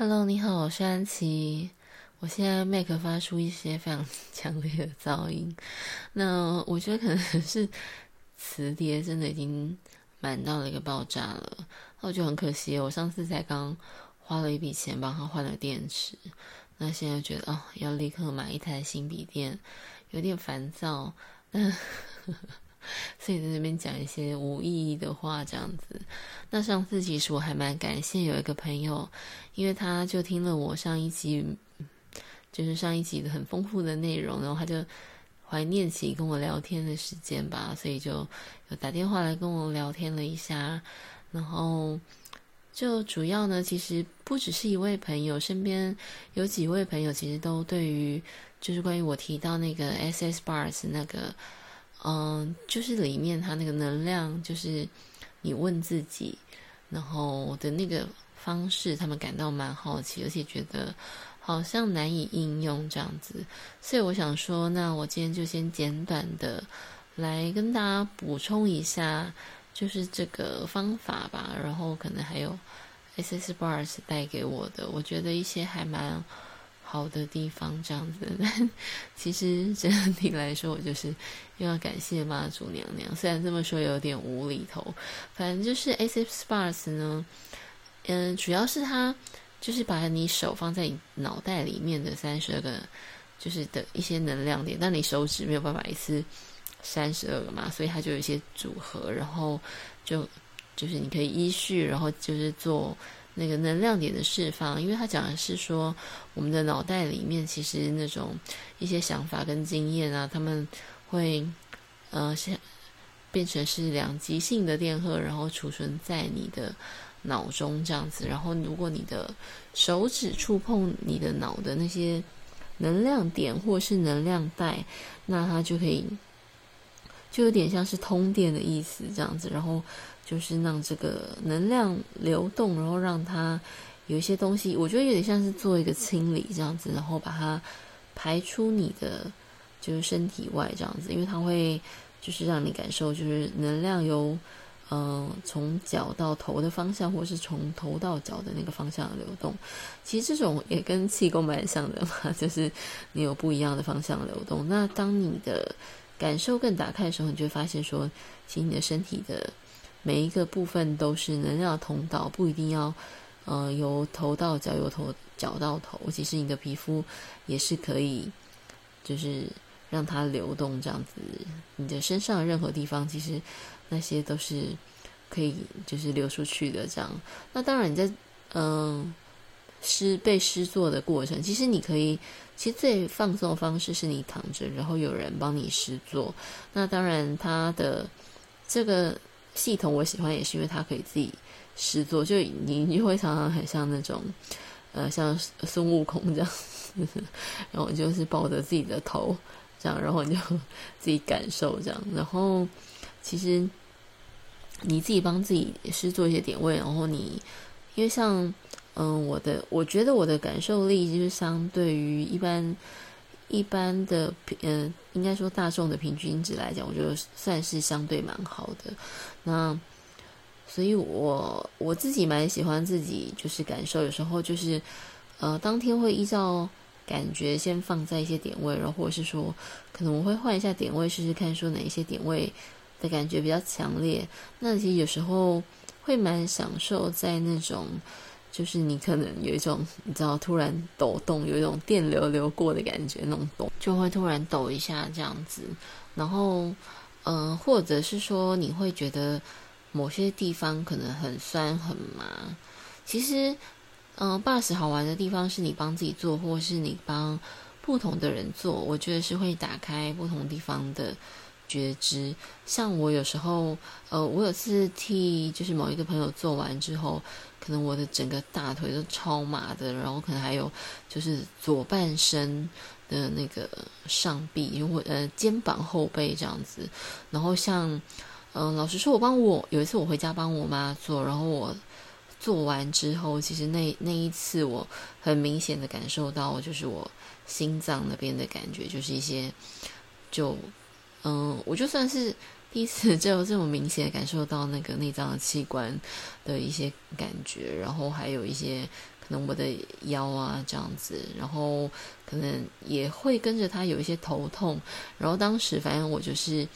Hello，你好，我是安琪。我现在麦克发出一些非常 强烈的噪音，那我觉得可能是磁碟真的已经满到了一个爆炸了，那我就很可惜。我上次才刚花了一笔钱帮他换了电池，那现在觉得哦，要立刻买一台新笔电，有点烦躁。那所以在这边讲一些无意义的话，这样子。那上次其实我还蛮感谢有一个朋友，因为他就听了我上一集，就是上一集的很丰富的内容，然后他就怀念起跟我聊天的时间吧，所以就打电话来跟我聊天了一下。然后就主要呢，其实不只是一位朋友，身边有几位朋友其实都对于就是关于我提到那个 SS Bars 那个。嗯，就是里面它那个能量，就是你问自己，然后的那个方式，他们感到蛮好奇，而且觉得好像难以应用这样子。所以我想说，那我今天就先简短的来跟大家补充一下，就是这个方法吧。然后可能还有 SS Bars 带给我的，我觉得一些还蛮。好的地方这样子，但其实整体来说，我就是又要感谢妈祖娘娘。虽然这么说有点无厘头，反正就是 SS Bars 呢，嗯，主要是它就是把你手放在你脑袋里面的三十二个，就是的一些能量点，但你手指没有办法一次三十二个嘛，所以它就有一些组合，然后就就是你可以依序，然后就是做。那个能量点的释放，因为他讲的是说，我们的脑袋里面其实那种一些想法跟经验啊，他们会呃，现变成是两极性的电荷，然后储存在你的脑中这样子。然后，如果你的手指触碰你的脑的那些能量点或是能量带，那它就可以就有点像是通电的意思这样子。然后。就是让这个能量流动，然后让它有一些东西，我觉得有点像是做一个清理这样子，然后把它排出你的就是身体外这样子，因为它会就是让你感受就是能量由嗯、呃、从脚到头的方向，或是从头到脚的那个方向流动。其实这种也跟气功蛮像的嘛，就是你有不一样的方向流动。那当你的感受更打开的时候，你就会发现说，其实你的身体的。每一个部分都是能量通道，不一定要，呃，由头到脚，由头脚到头。其实你的皮肤也是可以，就是让它流动这样子。你的身上任何地方，其实那些都是可以，就是流出去的这样。那当然你在，嗯，施被施作的过程，其实你可以，其实最放松的方式是你躺着，然后有人帮你施作。那当然，它的这个。系统我喜欢也是因为它可以自己实作，就你你会常常很像那种，呃，像孙悟空这样，然后就是抱着自己的头这样，然后你就自己感受这样，然后其实你自己帮自己实做一些点位，然后你因为像嗯、我的我觉得我的感受力就是相对于一般。一般的平，嗯、应该说大众的平均值来讲，我觉得算是相对蛮好的。那，所以我我自己蛮喜欢自己就是感受，有时候就是，呃，当天会依照感觉先放在一些点位，然后或者是说，可能我会换一下点位试试看，说哪一些点位的感觉比较强烈。那其实有时候会蛮享受在那种。就是你可能有一种你知道突然抖动，有一种电流流过的感觉，那种抖就会突然抖一下这样子。然后，嗯、或者是说你会觉得某些地方可能很酸很麻。其实，嗯、呃，bus 好玩的地方是你帮自己做，或是你帮不同的人做，我觉得是会打开不同地方的觉知。像我有时候，呃，我有次替就是某一个朋友做完之后。可能我的整个大腿都超麻的，然后可能还有就是左半身的那个上臂，或呃肩膀后背这样子。然后像嗯、老实说，我帮我有一次我回家帮我妈做，然后我做完之后，其实那那一次我很明显的感受到，就是我心脏那边的感觉，就是一些就嗯、我就算是。第一次 就有这么明显感受到那个内脏的器官的一些感觉，然后还有一些可能我的腰啊这样子，然后可能也会跟着他有一些头痛，然后当时反正我就是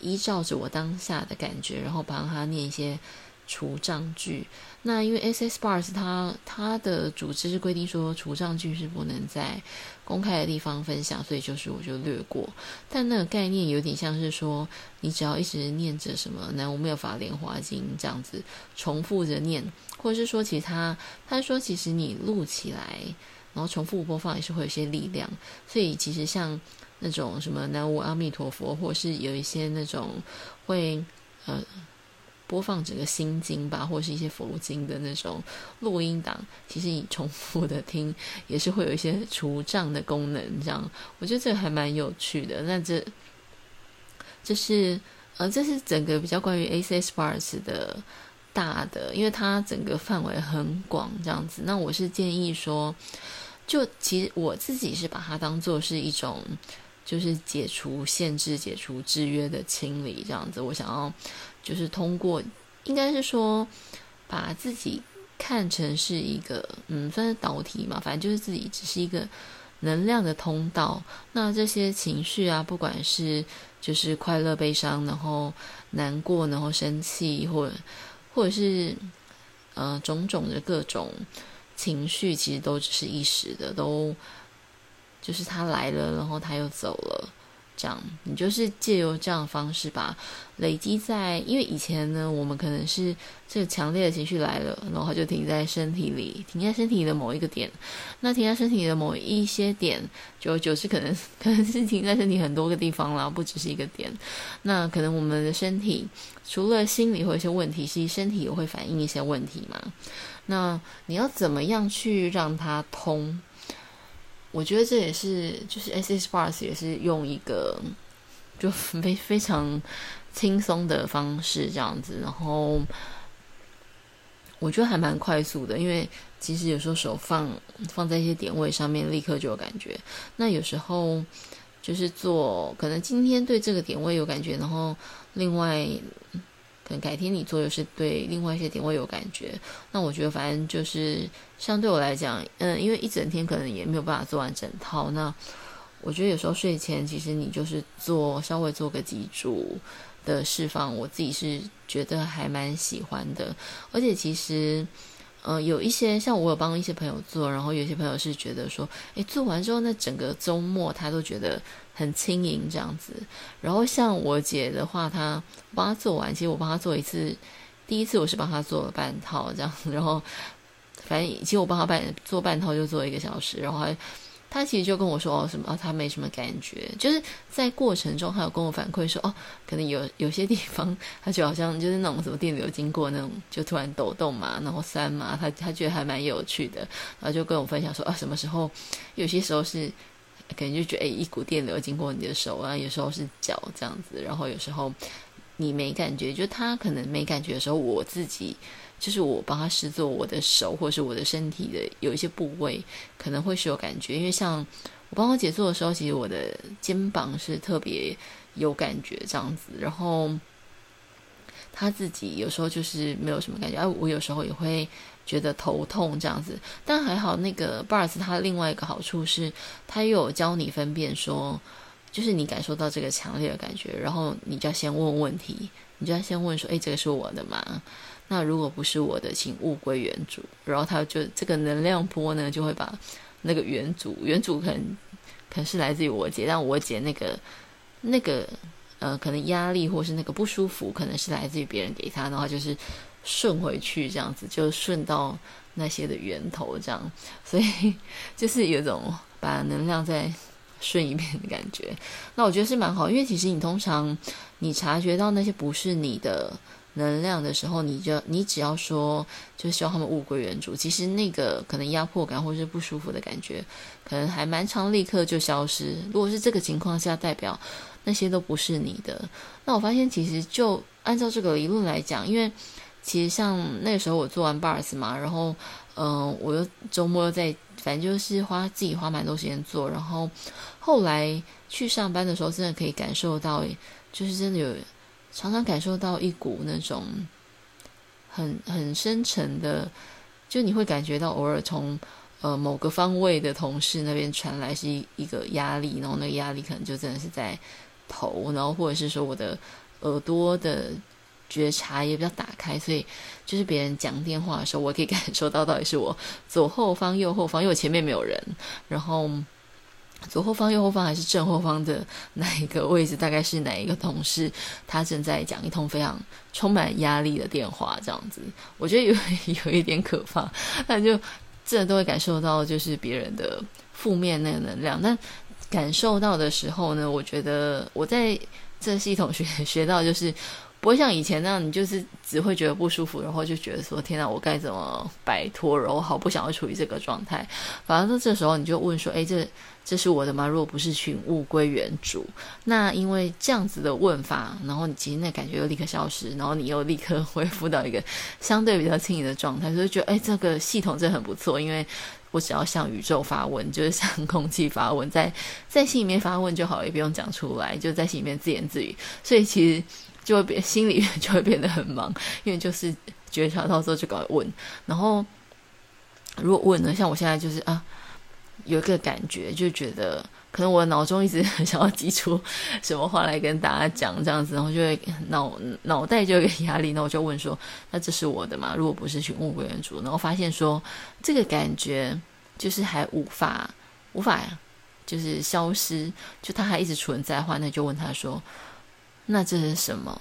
依照着我当下的感觉，然后帮他念一些除障句。那因为 S S Bars 它它的组织是规定说除障句是不能在公开的地方分享，所以就是我就略过。但那个概念有点像是说，你只要一直念着什么南无妙法莲华经这样子重复着念，或者是说其他他说其实你录起来，然后重复播放也是会有些力量。所以其实像那种什么南无阿弥陀佛，或是有一些那种会呃。播放整个心经吧，或是一些佛经的那种录音档，其实你重复的听，也是会有一些除障的功能。这样，我觉得这个还蛮有趣的。那这，这是呃，这是整个比较关于 A C S Bars 的大的，因为它整个范围很广，这样子。那我是建议说，就其实我自己是把它当做是一种。就是解除限制、解除制约的清理，这样子。我想要，就是通过，应该是说，把自己看成是一个，嗯，算是导体嘛，反正就是自己只是一个能量的通道。那这些情绪啊，不管是就是快乐、悲伤，然后难过，然后生气，或者或者是呃种种的各种情绪，其实都只是一时的，都。就是他来了，然后他又走了，这样你就是借由这样的方式把累积在，因为以前呢，我们可能是这个强烈的情绪来了，然后就停在身体里，停在身体的某一个点。那停在身体的某一些点，就就是可能可能是停在身体很多个地方啦，不只是一个点。那可能我们的身体除了心理会有一些问题，其实身体也会反映一些问题嘛。那你要怎么样去让它通？我觉得这也是，就是 S H Bars 也是用一个就非非常轻松的方式这样子，然后我觉得还蛮快速的，因为其实有时候手放放在一些点位上面，立刻就有感觉。那有时候就是做，可能今天对这个点位有感觉，然后另外。可能改天你做又是对另外一些点位有感觉，那我觉得反正就是相对我来讲，嗯，因为一整天可能也没有办法做完整套，那我觉得有时候睡前其实你就是做稍微做个脊柱的释放，我自己是觉得还蛮喜欢的，而且其实。嗯，有一些像我有帮一些朋友做，然后有些朋友是觉得说，诶，做完之后那整个周末他都觉得很轻盈这样子。然后像我姐的话，她帮她做完，其实我帮她做一次，第一次我是帮她做了半套这样子，然后反正其实我帮她半做半套就做一个小时，然后还。他其实就跟我说哦什么，哦，他没什么感觉，就是在过程中，他有跟我反馈说哦，可能有有些地方，他就好像就是那种什么电流经过那种，就突然抖动嘛，然后酸嘛，他他觉得还蛮有趣的，然后就跟我分享说啊，什么时候有些时候是，可能就觉得诶，一股电流经过你的手啊，有时候是脚这样子，然后有时候你没感觉，就他可能没感觉的时候，我自己。就是我帮他试做我的手，或者是我的身体的有一些部位，可能会是有感觉。因为像我帮我姐做的时候，其实我的肩膀是特别有感觉这样子。然后他自己有时候就是没有什么感觉，哎，我有时候也会觉得头痛这样子。但还好，那个 Bars 它另外一个好处是，它又有教你分辨说，就是你感受到这个强烈的感觉，然后你就要先问问题，你就要先问说，哎，这个是我的吗？那如果不是我的，请物归原主。然后他就这个能量波呢，就会把那个原主，原主可能可能是来自于我姐，但我姐那个那个呃，可能压力或是那个不舒服，可能是来自于别人给他，的话就是顺回去这样子，就顺到那些的源头这样。所以就是有种把能量再顺一遍的感觉。那我觉得是蛮好，因为其实你通常你察觉到那些不是你的。能量的时候，你就你只要说，就希望他们物归原主。其实那个可能压迫感或者是不舒服的感觉，可能还蛮长，立刻就消失。如果是这个情况下，代表那些都不是你的。那我发现，其实就按照这个理论来讲，因为其实像那个时候我做完 bars 嘛，然后嗯、我又周末又在，反正就是花自己花蛮多时间做，然后后来去上班的时候，真的可以感受到，就是真的有。常常感受到一股那种很很深沉的，就你会感觉到偶尔从呃某个方位的同事那边传来是一一个压力，然后那个压力可能就真的是在头，然后或者是说我的耳朵的觉察也比较打开，所以就是别人讲电话的时候，我可以感受到到底是我左后方、右后方，因为我前面没有人，然后。左后方、右后方还是正后方的哪一个位置？大概是哪一个同事？他正在讲一通非常充满压力的电话，这样子，我觉得有 有一点可怕。但就这都会感受到，就是别人的负面那个能量。但感受到的时候呢，我觉得我在这系统学学到，就是不会像以前那样，你就是只会觉得不舒服，然后就觉得说：“天哪，我该怎么摆脱？”然后好不想要处于这个状态。反而这时候你就问说：“哎，这。”这是我的吗？如果不是，请物归原主。那因为这样子的问法，然后你其实那感觉又立刻消失，然后你又立刻恢复到一个相对比较轻盈的状态，所以觉得哎，这个系统真的很不错。因为我只要向宇宙发问，就是向空气发问，在在心里面发问就好，也不用讲出来，就在心里面自言自语。所以其实就会变，心里面 就会变得很忙，因为就是觉察到之后就搞问。然后如果问呢，像我现在就是啊。有一个感觉，就觉得可能我脑中一直很想要挤出 什么话来跟大家讲，这样子，然后就会脑脑袋就有压力，那我就问说：“那这是我的吗？如果不是，请物归原主。”然后发现说，这个感觉就是还无法无法就是消失，就它还一直存在的话，那就问他说：“那这是什么？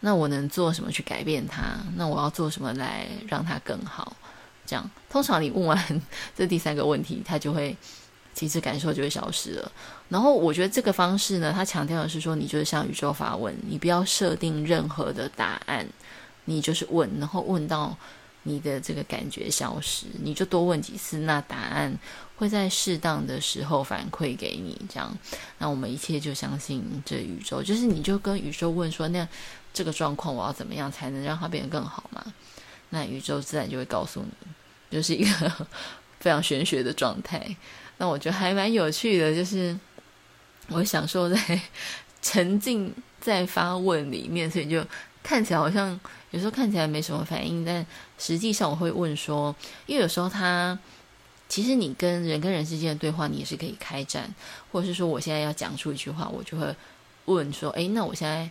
那我能做什么去改变它？那我要做什么来让它更好？”这样，通常你问完这第三个问题，他就会其实感受就会消失了。然后我觉得这个方式呢，他强调的是说，你就是向宇宙发问，你不要设定任何的答案，你就是问，然后问到你的这个感觉消失，你就多问几次，那答案会在适当的时候反馈给你。这样，那我们一切就相信这宇宙，就是你就跟宇宙问说，那这个状况我要怎么样才能让它变得更好嘛？那宇宙自然就会告诉你，就是一个非常玄学的状态。那我觉得还蛮有趣的，就是我享受在沉浸在发问里面，所以就看起来好像有时候看起来没什么反应，但实际上我会问说，因为有时候他其实你跟人跟人之间的对话，你也是可以开展，或者是说我现在要讲出一句话，我就会问说，诶，那我现在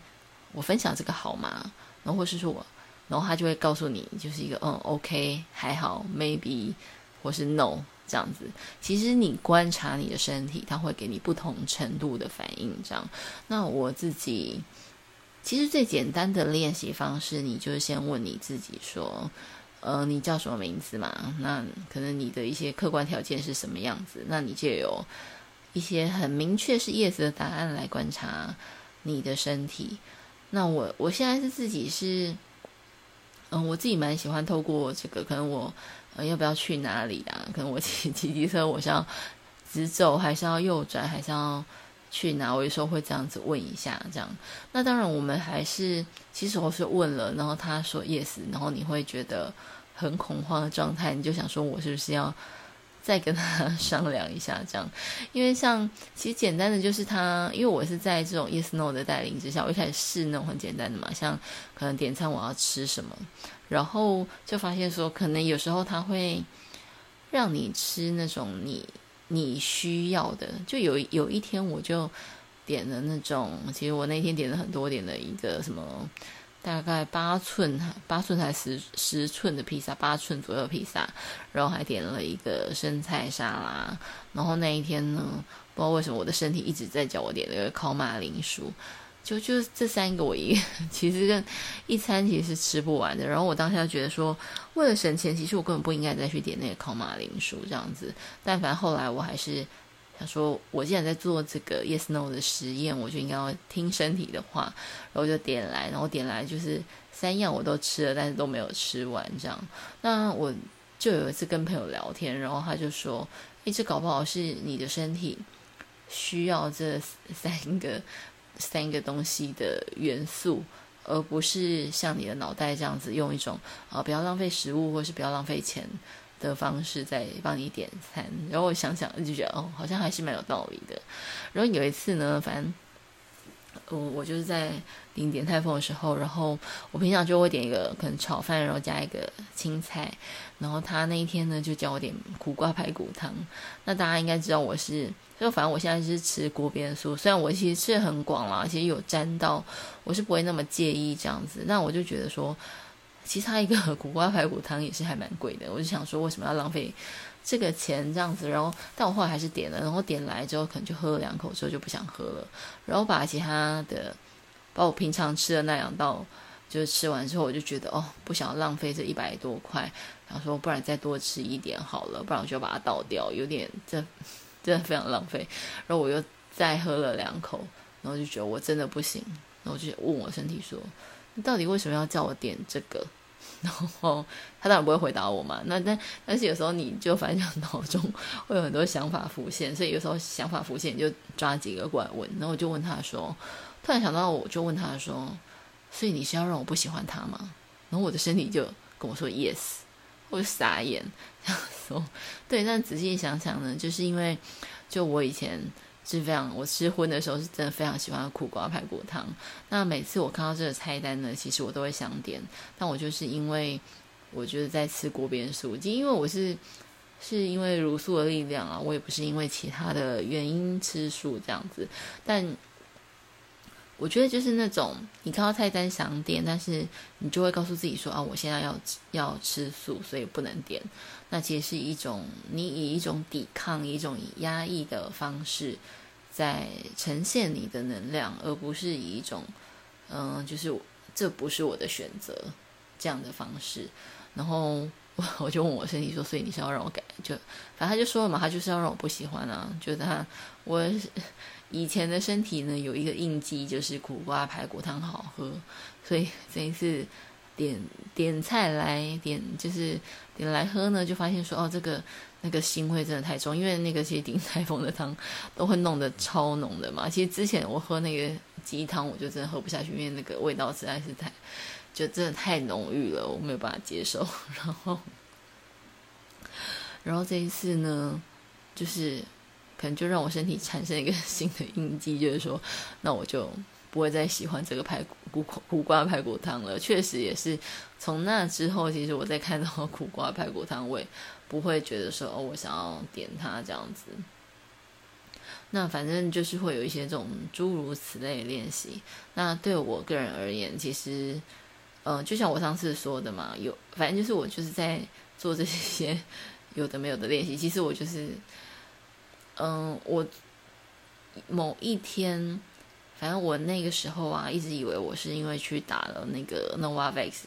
我分享这个好吗？然后或是说我。然后他就会告诉你，就是一个嗯，OK，还好，maybe，或是 no 这样子。其实你观察你的身体，它会给你不同程度的反应。这样，那我自己其实最简单的练习方式，你就是先问你自己说，呃，你叫什么名字嘛？那可能你的一些客观条件是什么样子？那你就有一些很明确是 yes 的答案来观察你的身体。那我我现在是自己是。嗯，我自己蛮喜欢透过这个，可能我要不要去哪里啊？可能我骑 骑机车，我是要直走，还是要右转，还是要去哪？我有时候会这样子问一下，这样。那当然，我们还是其实我是问了，然后他说 yes，然后你会觉得很恐慌的状态，你就想说我是不是要？再跟他 商量一下，这样，因为像其实简单的就是他，因为我是在这种 yes no 的带领之下，我一开始试那种很简单的嘛，像可能点餐我要吃什么，然后就发现说，可能有时候他会让你吃那种你你需要的，就有有一天我就点了那种，其实我那天点了很多，点的一个什么。大概八寸，八寸才十十寸的披萨，八寸左右披萨，然后还点了一个生菜沙拉。然后那一天呢，不知道为什么我的身体一直在叫我点那个烤马铃薯，就就这三个我一个 其实跟一餐其实是吃不完的。然后我当下觉得说，为了省钱，其实我根本不应该再去点那个烤马铃薯这样子。但凡后来我还是。他说：“我既然在做这个 yes no 的实验，我就应该要听身体的话，然后就点来，然后点来就是三样我都吃了，但是都没有吃完这样。那我就有一次跟朋友聊天，然后他就说：‘诶，这搞不好是你的身体需要这三个三个东西的元素，而不是像你的脑袋这样子用一种啊，不要浪费食物，或是不要浪费钱。’”的方式在帮你点餐，然后我想想就觉得哦，好像还是蛮有道理的。然后有一次呢，反正我我就是在领点泰丰的时候，然后我平常就会点一个可能炒饭，然后加一个青菜，然后他那一天呢就叫我点苦瓜排骨汤。那大家应该知道我是，就反正我现在是吃锅边素，虽然我其实吃的很广啦，其实有沾到，我是不会那么介意这样子。那我就觉得说，其实他一个 苦瓜排骨汤也是还蛮贵的，我就想说为什么要浪费？这个钱这样子，然后但我后来还是点了，然后点来之后可能就喝了两口之后就不想喝了，然后把其他的，把我平常吃的那两道，就是吃完之后我就觉得哦，不想浪费这一百多块，然后说不然再多吃一点好了，不然我就把它倒掉，有点这真的非常浪费。然后我又再喝了两口，然后就觉得我真的不行，然后我就问我身体说，你到底为什么要叫我点这个？然后他当然不会回答我嘛，那但但是有时候你就反正脑中会有很多想法浮现，所以有时候想法浮现你就抓几个过来问，然后我就问他说，突然想到我就问他说，所以你是要让我不喜欢他吗？然后我的身体就跟我说 yes，我就傻眼，这样说，对，但仔细想想呢，就是因为就我以前。是非常，我吃荤的时候是真的非常喜欢苦瓜排骨汤。那每次我看到这个菜单呢，其实我都会想点。但我就是因为我觉得在吃锅边素，就因为我是是因为茹素的力量啊，我也不是因为其他的原因吃素这样子。但我觉得就是那种你看到菜单想点，但是你就会告诉自己说啊，我现在要要吃素，所以不能点。那其实是一种你以一种抵抗、一种压抑的方式，在呈现你的能量，而不是以一种嗯、就是这不是我的选择这样的方式。然后我就问我身体说，所以你是要让我改？就反正他就说了嘛，他就是要让我不喜欢啊，觉得他我以前的身体呢有一个印记，就是苦瓜排骨汤好喝，所以这一次。点点菜来点就是点来喝呢，就发现说哦，这个那个腥味真的太重，因为那个其实鼎泰丰的汤都会弄得超浓的嘛。其实之前我喝那个鸡汤，我就真的喝不下去，因为那个味道实在是太就真的太浓郁了，我没有办法接受。然后，然后这一次呢，就是可能就让我身体产生一个新的印记，就是说，那我就。不会再喜欢这个排骨苦苦瓜排骨汤了。确实也是从那之后，其实我在看到苦瓜排骨汤，我也不会觉得说，我想要点它这样子。那反正就是会有一些这种诸如此类的练习。那对我个人而言，其实，呃，就像我上次说的嘛，有反正就是我就是在做这些 有的没有的练习。其实我就是，嗯、我某一天。反正我那个时候啊，一直以为我是因为去打了那个 Novavax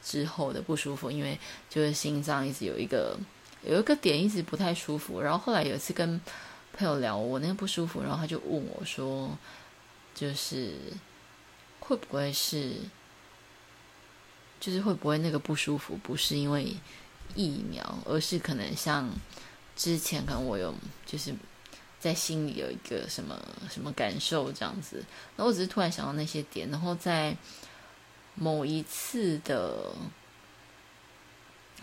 之后的不舒服，因为就是心脏一直有一个有一个点一直不太舒服。然后后来有一次跟朋友聊我那个不舒服，然后他就问我说，就是会不会是，就是会不会那个不舒服不是因为疫苗，而是可能像之前可能我有就是。在心里有一个什么什么感受这样子，然后我只是突然想到那些点，然后在某一次的，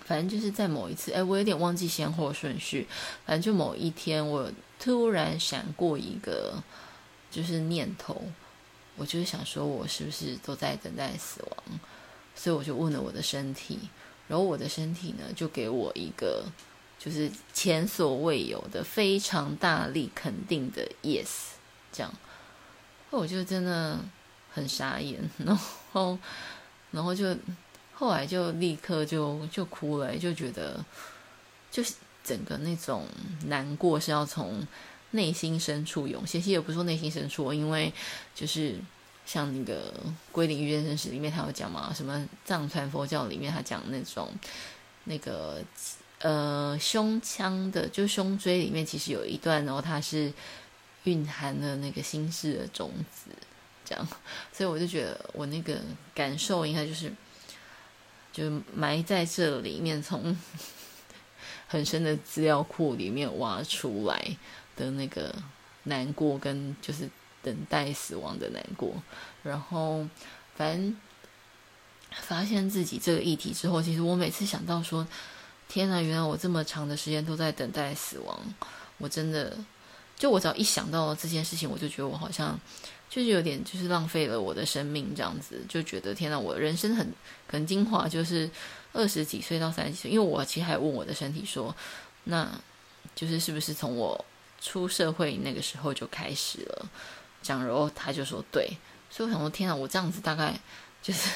反正就是在某一次，哎，我有点忘记先后顺序，反正就某一天，我突然闪过一个就是念头，我就是想说，我是不是都在等待死亡？所以我就问了我的身体，然后我的身体呢，就给我一个。就是前所未有的非常大力肯定的 yes，这样，我就真的很傻眼，然后，然后就后来就立刻就就哭了，就觉得就是整个那种难过是要从内心深处涌现，其实也不是说内心深处，因为就是像那个《归零育健生死》里面他有讲嘛，什么藏传佛教里面他讲那种那个。呃，胸腔的就胸椎里面其实有一段，然后它是蕴含了那个心事的种子，这样，所以我就觉得我那个感受应该就是，就埋在这里面，从 很深的资料库里面挖出来的那个难过，跟就是等待死亡的难过，然后反正发现自己这个议题之后，其实我每次想到说。天呐，原来我这么长的时间都在等待死亡，我真的就我只要一想到这件事情，我就觉得我好像就是有点就是浪费了我的生命这样子，就觉得天哪，我人生很可能精华就是二十几岁到三十几岁，因为我其实还问我的身体说，那就是是不是从我出社会那个时候就开始了？这样，然后他就说对，所以我想说天哪，我这样子大概就是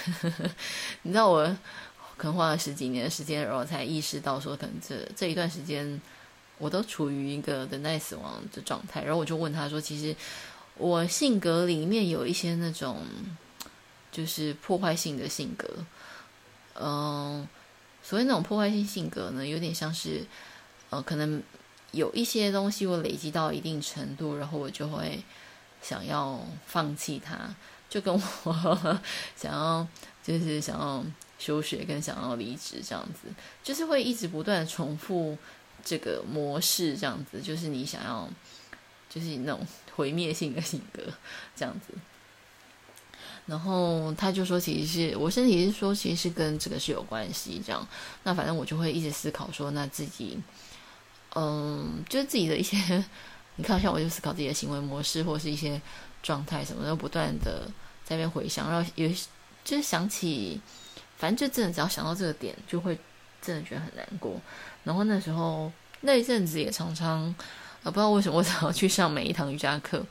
你知道我可能花了十几年的时间，然后才意识到说可能这这一段时间。我都处于一个等待死亡的状态，然后我就问他说：“其实我性格里面有一些那种就是破坏性的性格，嗯，所谓那种破坏性性格呢，有点像是呃，可能有一些东西我累积到一定程度，然后我就会想要放弃它，就跟我 想要就是想要休学跟想要离职这样子，就是会一直不断重复。”这个模式这样子，就是你想要，就是那种毁灭性的性格这样子。然后他就说，其实是我身体是说，其实是跟这个是有关系。这样，那反正我就会一直思考说，那自己，嗯，就是自己的一些，你看，像我就思考自己的行为模式，或是一些状态什么的，不断的在那边回想，然后有就是想起，反正就真的只要想到这个点，就会真的觉得很难过。然后那时候那一阵子也常常，呃，不知道为什么我想要去上每一堂瑜伽课，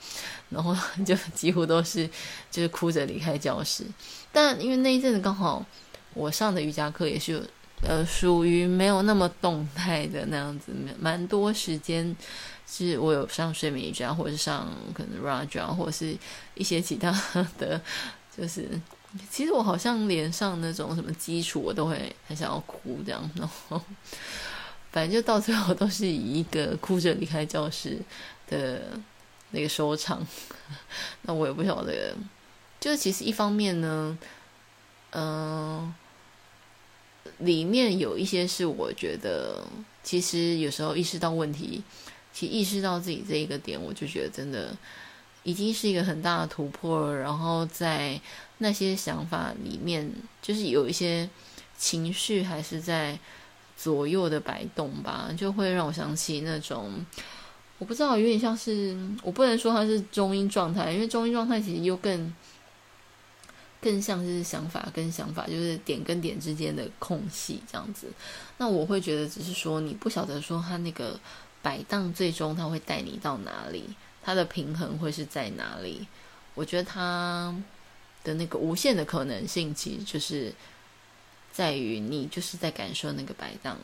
然后 就几乎都是就是哭着离开教室。但因为那一阵子刚好我上的瑜伽课也是呃属于没有那么动态的那样子，蛮多时间是我有上睡眠瑜伽，或者是上可能 Raja，或者是一些其他的，就是其实我好像连上那种什么基础我都会很想要哭这样，然后。反正就到最后都是以一个哭着离开教室的那个收场，那我也不晓得，就是其实一方面呢，嗯、里面有一些是我觉得，其实有时候意识到问题，其实意识到自己这一个点，我就觉得真的已经是一个很大的突破了。然后在那些想法里面，就是有一些情绪还是在。左右的摆动吧，就会让我想起那种，我不知道，有点像是，我不能说它是中音状态，因为中音状态其实又更更像是想法跟想法，就是点跟点之间的空隙这样子。那我会觉得，只是说你不晓得说它那个摆荡最终它会带你到哪里，它的平衡会是在哪里。我觉得它的那个无限的可能性，其实就是。在于你就是在感受那个摆荡，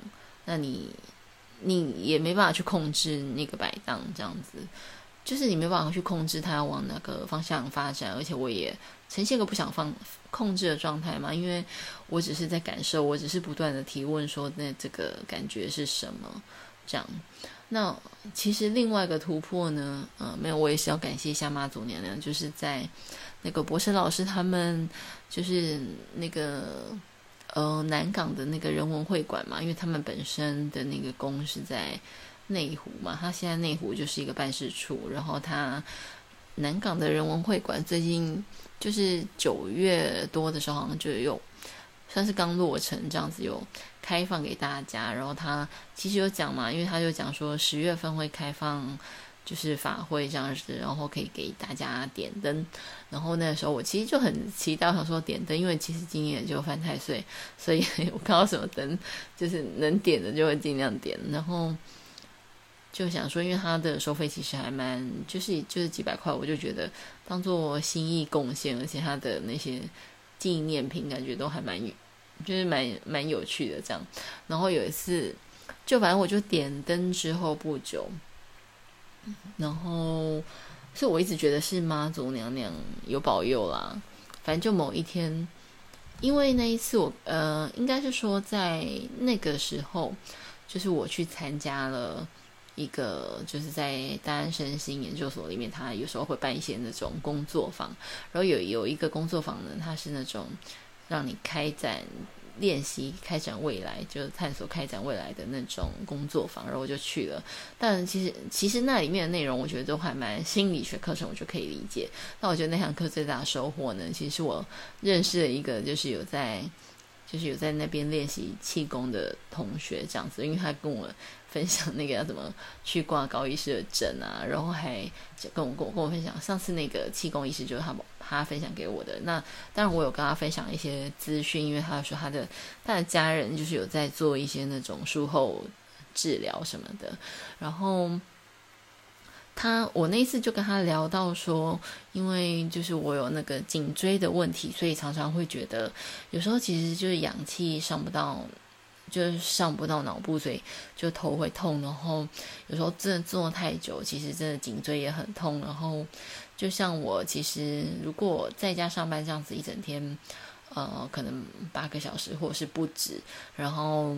那你你也没办法去控制那个摆荡，这样子，就是你没办法去控制它要往哪个方向发展，而且我也呈现个不想放控制的状态嘛，因为我只是在感受，我只是不断的提问说，那这个感觉是什么？这样，那其实另外一个突破呢，呃，没有，我也是要感谢一下妈祖娘娘，就是在那个博士老师他们，就是那个。呃，南港的那个人文会馆嘛，因为他们本身的那个宫是在内湖嘛，他现在内湖就是一个办事处，然后他南港的人文会馆最近就是九月多的时候，好像就有算是刚落成这样子，有开放给大家。然后他其实有讲嘛，因为他就讲说十月份会开放。就是法会这样子，然后可以给大家点灯。然后那个时候我其实就很期待，想说点灯，因为其实今年就犯太岁，所以 我看到什么灯，就是能点的就会尽量点。然后就想说，因为它的收费其实还蛮，就是就是几百块，我就觉得当做心意贡献，而且它的那些纪念品感觉都还蛮，就是蛮蛮有趣的这样。然后有一次，就反正我就点灯之后不久。然后，所以我一直觉得是妈祖娘娘有保佑啦。反正就某一天，因为那一次我呃，应该是说在那个时候，就是我去参加了一个，就是在大安身心研究所里面，他有时候会办一些那种工作坊。然后有有一个工作坊呢，它是那种让你开展。练习开展未来，就是探索开展未来的那种工作坊，然后我就去了。但其实，其实那里面的内容，我觉得都还蛮心理学课程，我就可以理解。那我觉得那堂课最大的收获呢，其实是我认识了一个，就是有在，就是有在那边练习气功的同学这样子，因为他跟我分享那个要怎么去挂高医师的诊啊，然后还跟我跟我跟我分享上次那个气功医师就是他他分享给我的。那当然我有跟他分享一些资讯，因为他说他的他的家人就是有在做一些那种术后治疗什么的，然后。他，我那次就跟他聊到说，因为就是我有那个颈椎的问题，所以常常会觉得有时候其实就是氧气上不到，就是上不到脑部，所以就头会痛。然后有时候真的坐太久，其实真的颈椎也很痛。然后就像我其实如果在家上班这样子一整天，呃，可能八个小时或者是不止，然后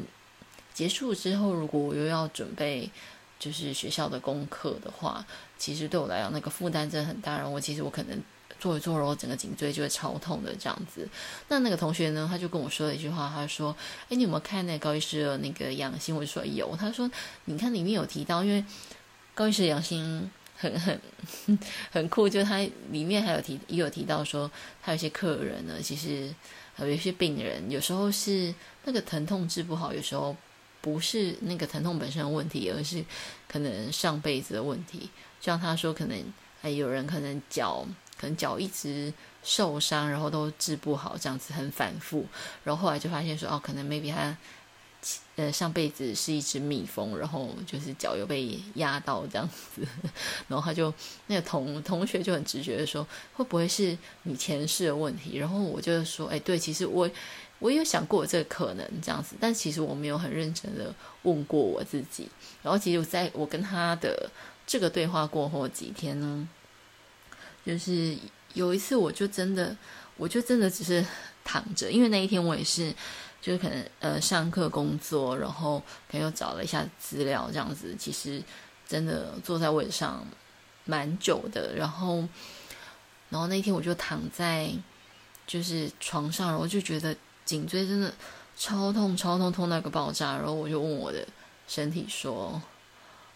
结束之后，如果我又要准备。就是学校的功课的话，其实对我来讲那个负担真的很大。然后我其实我可能做一做，然后整个颈椎就会超痛的这样子。那那个同学呢，他就跟我说了一句话，他说：“哎，你有没有看那高医师的那个养心？”我就说有。他说：“你看里面有提到，因为高医师的养心很很 很酷，就他里面还有提也有提到说，他有些客人呢，其实有一些病人有时候是那个疼痛治不好，有时候。”不是那个疼痛本身的问题，而是可能上辈子的问题。就像他说，可能哎，有人可能脚可能脚一直受伤，然后都治不好，这样子很反复。然后后来就发现说，哦，可能 maybe 他呃上辈子是一只蜜蜂，然后就是脚又被压到这样子。然后他就那个同同学就很直觉的说，会不会是你前世的问题？然后我就说，哎，对，其实我。我有想过这个可能这样子，但其实我没有很认真的问过我自己。然后，其实在我跟他的这个对话过后几天呢，就是有一次，我就真的，我就真的只是躺着，因为那一天我也是，就是可能呃上课工作，然后可能又找了一下资料这样子。其实真的坐在位置上蛮久的，然后，然后那天我就躺在就是床上，然后就觉得。颈椎真的超痛，超痛，痛那个爆炸。然后我就问我的身体说：“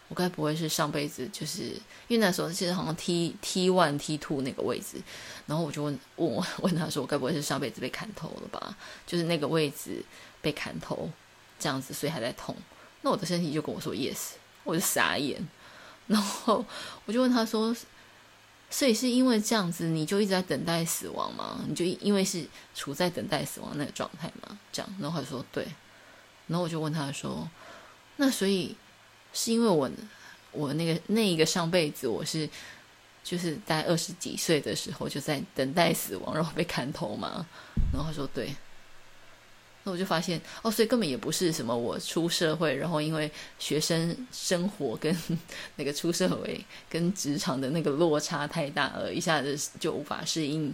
我该不会是上辈子就是因为那时候其实好像 T T one T two 那个位置。”然后我就问问我 问他说：“我该不会是上辈子被砍头了吧？就是那个位置被砍头这样子，所以还在痛。”那我的身体就跟我说：“Yes。”我就傻眼。然后我就问他说。所以是因为这样子，你就一直在等待死亡吗？你就因为是处在等待死亡那个状态吗？这样，然后他说对，然后我就问他说，那所以是因为我我那个那一个上辈子我是就是在二十几岁的时候就在等待死亡，然后被砍头吗？然后他说对。那我就发现哦，所以根本也不是什么我出社会，然后因为学生生活跟 那个出社会跟职场的那个落差太大了，一下子就无法适应，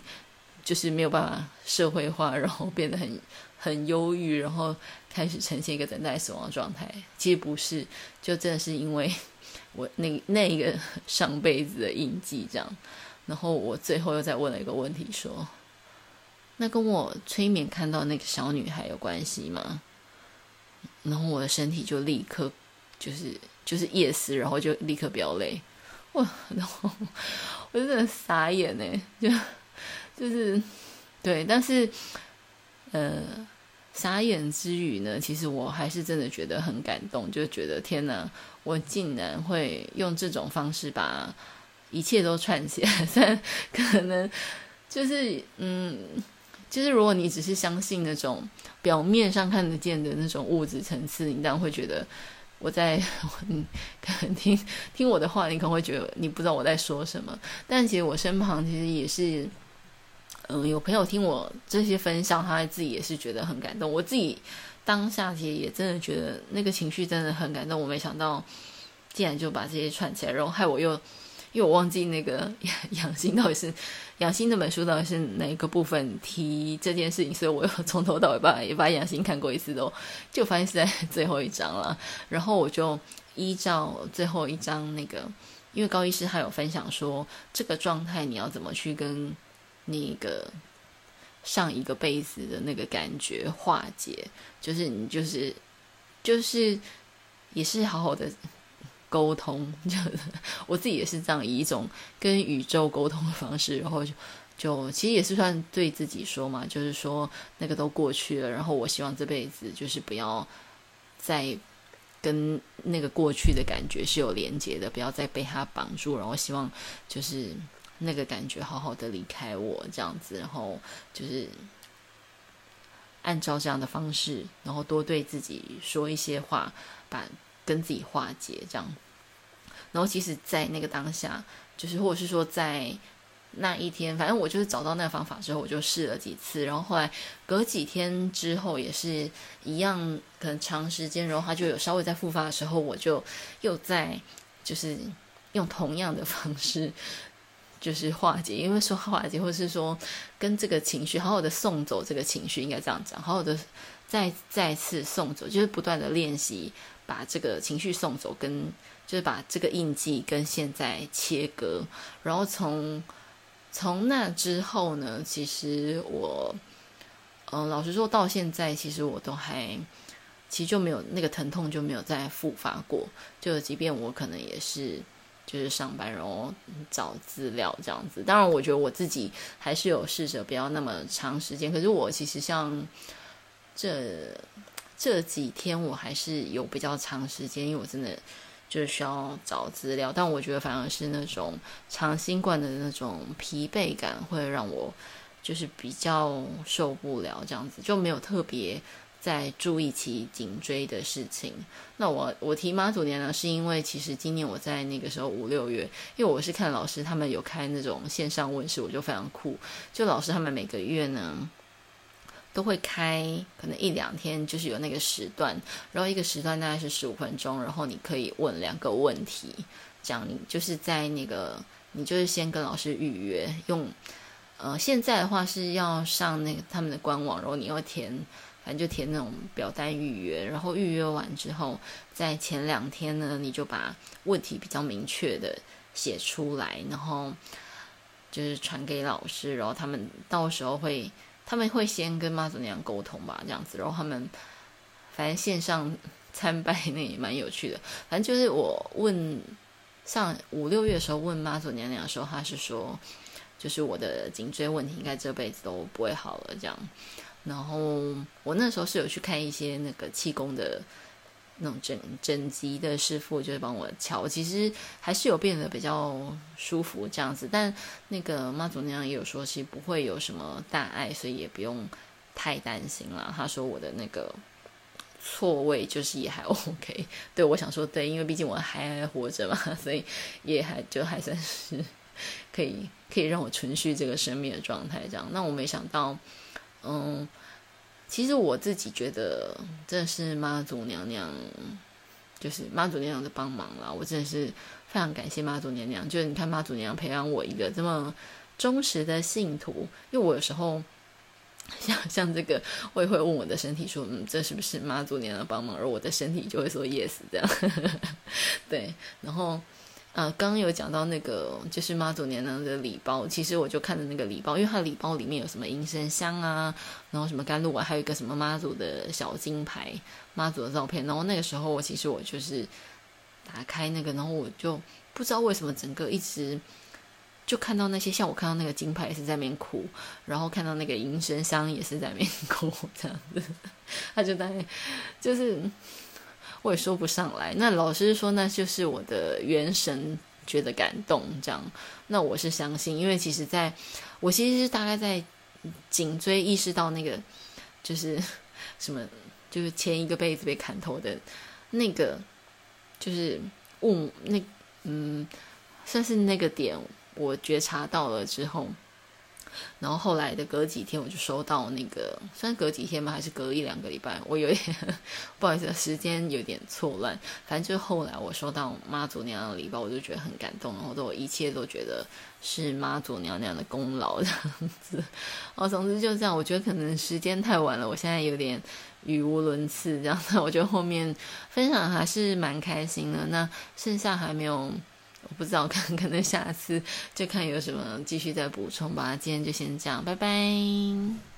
就是没有办法社会化，然后变得很很忧郁，然后开始呈现一个等待死亡的状态。其实不是，就真的是因为 我那那一个 上辈子的印记这样。然后我最后又再问了一个问题说。那跟我催眠看到那个小女孩有关系吗？然后我的身体就立刻就是就是 yes，然后就立刻飙泪，哇！然后我就真的傻眼呢，就就是对，但是呃，傻眼之余呢，其实我还是真的觉得很感动，就觉得天哪，我竟然会用这种方式把一切都串起来，虽然可能就是嗯。就是如果你只是相信那种表面上看得见的那种物质层次，你当然会觉得我在，你听听我的话，你可能会觉得你不知道我在说什么。但其实我身旁其实也是，嗯，有朋友听我这些分享，他自己也是觉得很感动。我自己当下其实也真的觉得那个情绪真的很感动。我没想到竟然就把这些串起来，然后害我又。因为我忘记那个 养心到底是养心那本书到底是哪一个部分提这件事情，所以我又从头到尾把也把养心看过一次都，就发现是在最后一章了。然后我就依照最后一章那个，因为高医师他有分享说，这个状态你要怎么去跟那个上一个辈子的那个感觉化解，就是你就是就是也是好好的。沟通，就我自己也是这样，以一种跟宇宙沟通的方式，然后就就其实也是算对自己说嘛，就是说那个都过去了，然后我希望这辈子就是不要再跟那个过去的感觉是有连接的，不要再被它绑住，然后希望就是那个感觉好好的离开我这样子，然后就是按照这样的方式，然后多对自己说一些话，把跟自己化解这样。然后其实，在那个当下，就是或者是说在。那一天，反正我就是找到那个方法之后，我就试了几次，然后后来隔几天之后也是一样，可能长时间，然后它就有稍微在复发的时候，我就又在就是用同样的方式就是化解，因为说化解，或是说跟这个情绪好好的送走这个情绪，应该这样讲，好好的再再次送走，就是不断的练习把这个情绪送走，跟就是把这个印记跟现在切割，然后从。从那之后呢，其实我，嗯、老实说，到现在，其实我都还，其实就没有那个疼痛就没有再复发过。就即便我可能也是，就是上班然后找资料这样子。当然，我觉得我自己还是有试着不要那么长时间。可是我其实像这这几天，我还是有比较长时间，因为我真的。就是需要找资料，但我觉得反而是那种长新冠的那种疲惫感会让我就是比较受不了，这样子就没有特别在注意起颈椎的事情。那我我提妈祖年呢是因为其实今年我在那个时候五六月，因为我是看老师他们有开那种线上问事，我就非常酷。就老师他们每个月呢。都会开可能一两天，就是有那个时段，然后一个时段大概是十五分钟，然后你可以问两个问题，这样就是在那个你就是先跟老师预约，用呃现在的话是要上那个他们的官网，然后你要填，反正就填那种表单预约，然后预约完之后，在前两天呢，你就把问题比较明确的写出来，然后就是传给老师，然后他们到时候会。他们会先跟妈祖娘娘沟通吧，这样子，然后他们反正线上参拜那也蛮有趣的。反正就是我问上五六月的时候问妈祖娘娘的时候，她是说，就是我的颈椎问题应该这辈子都不会好了这样。然后我那时候是有去看一些那个气功的。那种整整级的师傅就会帮我敲，其实还是有变得比较舒服这样子。但那个妈祖娘娘也有说，其实不会有什么大碍，所以也不用太担心啦。他说我的那个错位就是也还 OK。对，我想说对，因为毕竟我还活着嘛，所以也还就还算是可以可以让我存续这个生命的状态这样。那我没想到，嗯。其实我自己觉得，这是妈祖娘娘，就是妈祖娘娘的帮忙啦。我真的是非常感谢妈祖娘娘。就是你看妈祖娘娘培养我一个这么忠实的信徒，因为我有时候 像像这个，我也会问我的身体说：“嗯，这是不是妈祖娘娘帮忙？”而我的身体就会说 “yes” 这样。对，然后。呃，刚刚有讲到那个就是妈祖娘娘的礼包，其实我就看着那个礼包，因为它礼包里面有什么银神香啊，然后什么甘露啊，还有一个什么妈祖的小金牌，妈祖的照片。然后那个时候我其实我就是打开那个，然后我就不知道为什么整个一直就看到那些，像我看到那个金牌也是在那边哭，然后看到那个银神香也是在那边哭，这样子，他就在就是。我也说不上来。那老师说，那就是我的元神觉得感动，这样。那我是相信，因为其实在我其实是大概在颈椎意识到那个就是 什么，就是前一个辈子被砍头的那个，就是问那嗯，算是那个点，我觉察到了之后。然后后来的隔几天，我就收到那个，算隔几天吧，还是隔一两个礼拜，我有点 不好意思，时间有点错乱。反正就后来我收到妈祖娘娘的礼包，我就觉得很感动，然后都一切都觉得是妈祖娘娘的功劳这样子。哦，总之就这样，我觉得可能时间太晚了，我现在有点语无伦次这样子。我觉得后面分享还是蛮开心的，那剩下还没有。我不知道，看可能下次就看有什么继续再补充吧。今天就先这样，拜拜。